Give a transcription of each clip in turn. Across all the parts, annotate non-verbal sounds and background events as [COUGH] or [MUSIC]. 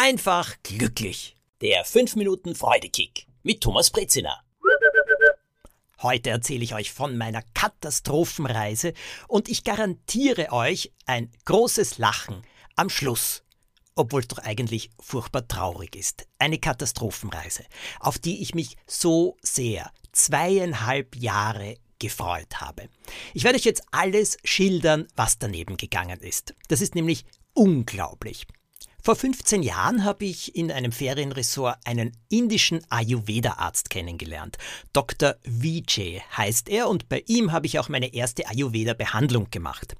einfach glücklich. Der 5 Minuten Freudekick mit Thomas Brezina. Heute erzähle ich euch von meiner Katastrophenreise und ich garantiere euch ein großes Lachen am Schluss. Obwohl es doch eigentlich furchtbar traurig ist. Eine Katastrophenreise, auf die ich mich so sehr zweieinhalb Jahre gefreut habe. Ich werde euch jetzt alles schildern, was daneben gegangen ist. Das ist nämlich unglaublich. Vor 15 Jahren habe ich in einem Ferienresort einen indischen Ayurveda-Arzt kennengelernt. Dr. Vijay heißt er und bei ihm habe ich auch meine erste Ayurveda-Behandlung gemacht.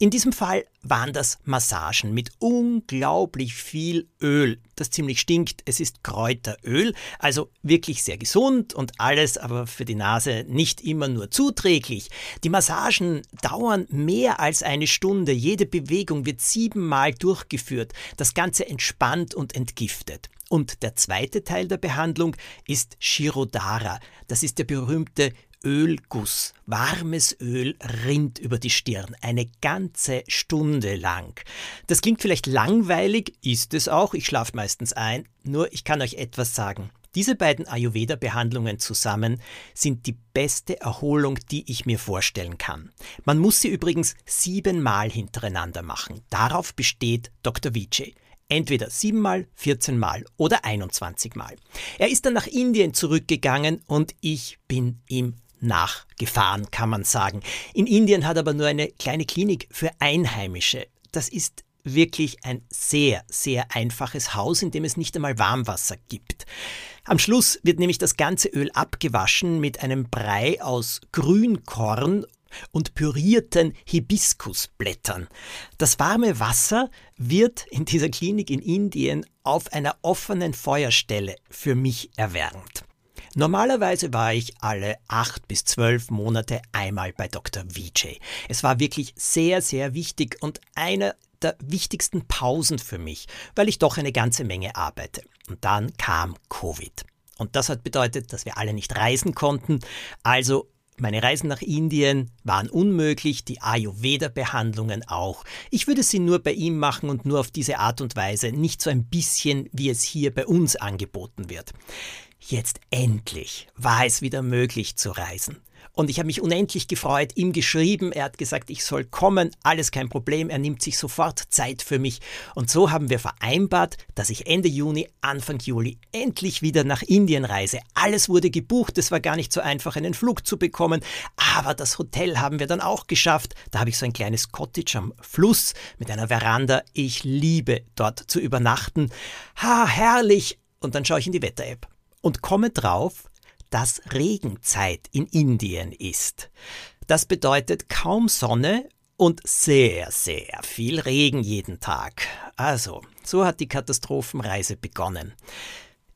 In diesem Fall waren das Massagen mit unglaublich viel Öl, das ziemlich stinkt. Es ist Kräuteröl, also wirklich sehr gesund und alles, aber für die Nase nicht immer nur zuträglich. Die Massagen dauern mehr als eine Stunde. Jede Bewegung wird siebenmal durchgeführt. Das Ganze entspannt und entgiftet. Und der zweite Teil der Behandlung ist Shirodara. Das ist der berühmte Ölguss, warmes Öl rinnt über die Stirn, eine ganze Stunde lang. Das klingt vielleicht langweilig, ist es auch, ich schlafe meistens ein, nur ich kann euch etwas sagen. Diese beiden Ayurveda-Behandlungen zusammen sind die beste Erholung, die ich mir vorstellen kann. Man muss sie übrigens siebenmal hintereinander machen. Darauf besteht Dr. Vijay. Entweder siebenmal, 14 Mal oder 21 Mal. Er ist dann nach Indien zurückgegangen und ich bin ihm nachgefahren, kann man sagen. In Indien hat aber nur eine kleine Klinik für Einheimische. Das ist wirklich ein sehr, sehr einfaches Haus, in dem es nicht einmal Warmwasser gibt. Am Schluss wird nämlich das ganze Öl abgewaschen mit einem Brei aus Grünkorn und pürierten Hibiskusblättern. Das warme Wasser wird in dieser Klinik in Indien auf einer offenen Feuerstelle für mich erwärmt. Normalerweise war ich alle acht bis zwölf Monate einmal bei Dr. Vijay. Es war wirklich sehr, sehr wichtig und einer der wichtigsten Pausen für mich, weil ich doch eine ganze Menge arbeite. Und dann kam Covid. Und das hat bedeutet, dass wir alle nicht reisen konnten. Also meine Reisen nach Indien waren unmöglich, die Ayurveda-Behandlungen auch. Ich würde sie nur bei ihm machen und nur auf diese Art und Weise, nicht so ein bisschen, wie es hier bei uns angeboten wird. Jetzt endlich war es wieder möglich zu reisen. Und ich habe mich unendlich gefreut, ihm geschrieben, er hat gesagt, ich soll kommen, alles kein Problem, er nimmt sich sofort Zeit für mich. Und so haben wir vereinbart, dass ich Ende Juni, Anfang Juli endlich wieder nach Indien reise. Alles wurde gebucht, es war gar nicht so einfach, einen Flug zu bekommen, aber das Hotel haben wir dann auch geschafft. Da habe ich so ein kleines Cottage am Fluss mit einer Veranda. Ich liebe dort zu übernachten. Ha, herrlich! Und dann schaue ich in die Wetter-App und komme drauf, dass Regenzeit in Indien ist. Das bedeutet kaum Sonne und sehr, sehr viel Regen jeden Tag. Also, so hat die Katastrophenreise begonnen.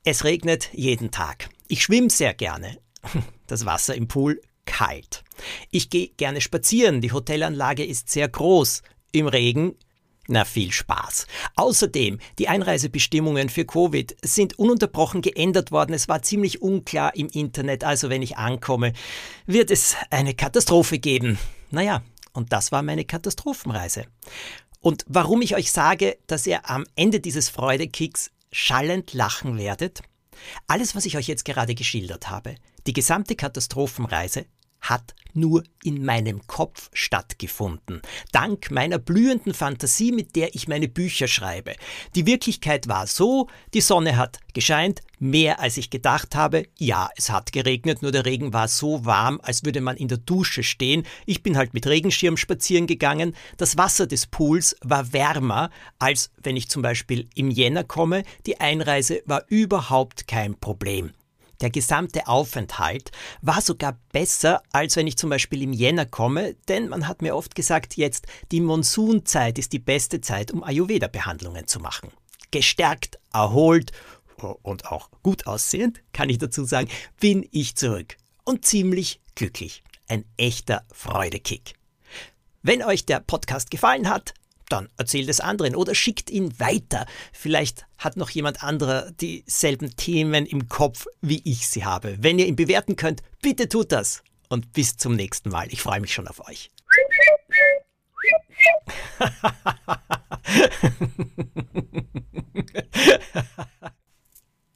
Es regnet jeden Tag. Ich schwimme sehr gerne. [LAUGHS] Das Wasser im Pool kalt. Ich gehe gerne spazieren. Die Hotelanlage ist sehr groß. Im Regen na viel Spaß. Außerdem, die Einreisebestimmungen für Covid sind ununterbrochen geändert worden. Es war ziemlich unklar im Internet, also wenn ich ankomme, wird es eine Katastrophe geben. Naja, und das war meine Katastrophenreise. Und warum ich euch sage, dass ihr am Ende dieses Freudekicks schallend lachen werdet? Alles, was ich euch jetzt gerade geschildert habe, die gesamte Katastrophenreise, hat nur in meinem Kopf stattgefunden, dank meiner blühenden Fantasie, mit der ich meine Bücher schreibe. Die Wirklichkeit war so, die Sonne hat gescheint, mehr als ich gedacht habe. Ja, es hat geregnet, nur der Regen war so warm, als würde man in der Dusche stehen. Ich bin halt mit Regenschirm spazieren gegangen. Das Wasser des Pools war wärmer, als wenn ich zum Beispiel im Jänner komme. Die Einreise war überhaupt kein Problem. Der gesamte Aufenthalt war sogar besser, als wenn ich zum Beispiel im Jänner komme, denn man hat mir oft gesagt, jetzt die Monsunzeit ist die beste Zeit, um Ayurveda-Behandlungen zu machen. Gestärkt, erholt und auch gut aussehend, kann ich dazu sagen, bin ich zurück und ziemlich glücklich. Ein echter Freudekick. Wenn euch der Podcast gefallen hat, dann erzählt es anderen oder schickt ihn weiter. Vielleicht hat noch jemand anderer dieselben Themen im Kopf, wie ich sie habe. Wenn ihr ihn bewerten könnt, bitte tut das. Und bis zum nächsten Mal. Ich freue mich schon auf euch. [LAUGHS]